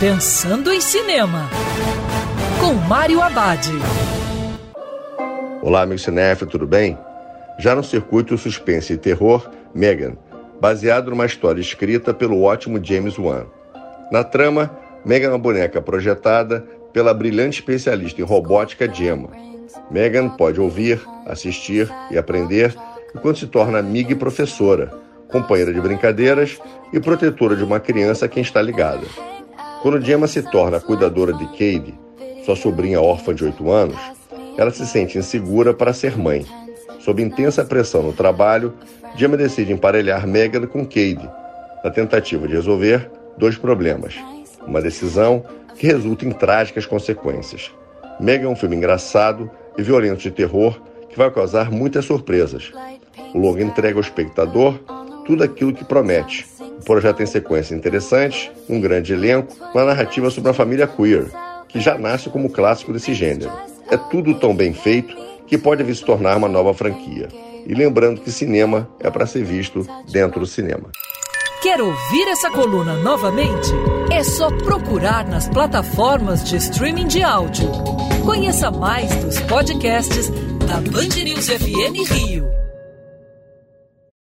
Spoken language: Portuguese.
Pensando em Cinema, com Mário Abad. Olá, amigo cinéfilo, tudo bem? Já no circuito suspense e terror, Megan, baseado numa história escrita pelo ótimo James Wan. Na trama, Megan é uma boneca projetada pela brilhante especialista em robótica Gemma. Megan pode ouvir, assistir e aprender enquanto se torna amiga e professora, companheira de brincadeiras e protetora de uma criança a quem está ligada. Quando Gemma se torna cuidadora de Cade, sua sobrinha órfã de 8 anos, ela se sente insegura para ser mãe. Sob intensa pressão no trabalho, Gemma decide emparelhar Megan com Cade, na tentativa de resolver dois problemas. Uma decisão que resulta em trágicas consequências. Megan é um filme engraçado e violento de terror que vai causar muitas surpresas. O longo entrega ao espectador tudo aquilo que promete, o projeto tem sequências interessantes, um grande elenco, uma narrativa sobre uma família queer, que já nasce como clássico desse gênero. É tudo tão bem feito que pode vir se tornar uma nova franquia. E lembrando que cinema é para ser visto dentro do cinema. Quer ouvir essa coluna novamente? É só procurar nas plataformas de streaming de áudio. Conheça mais dos podcasts da Band News FM Rio.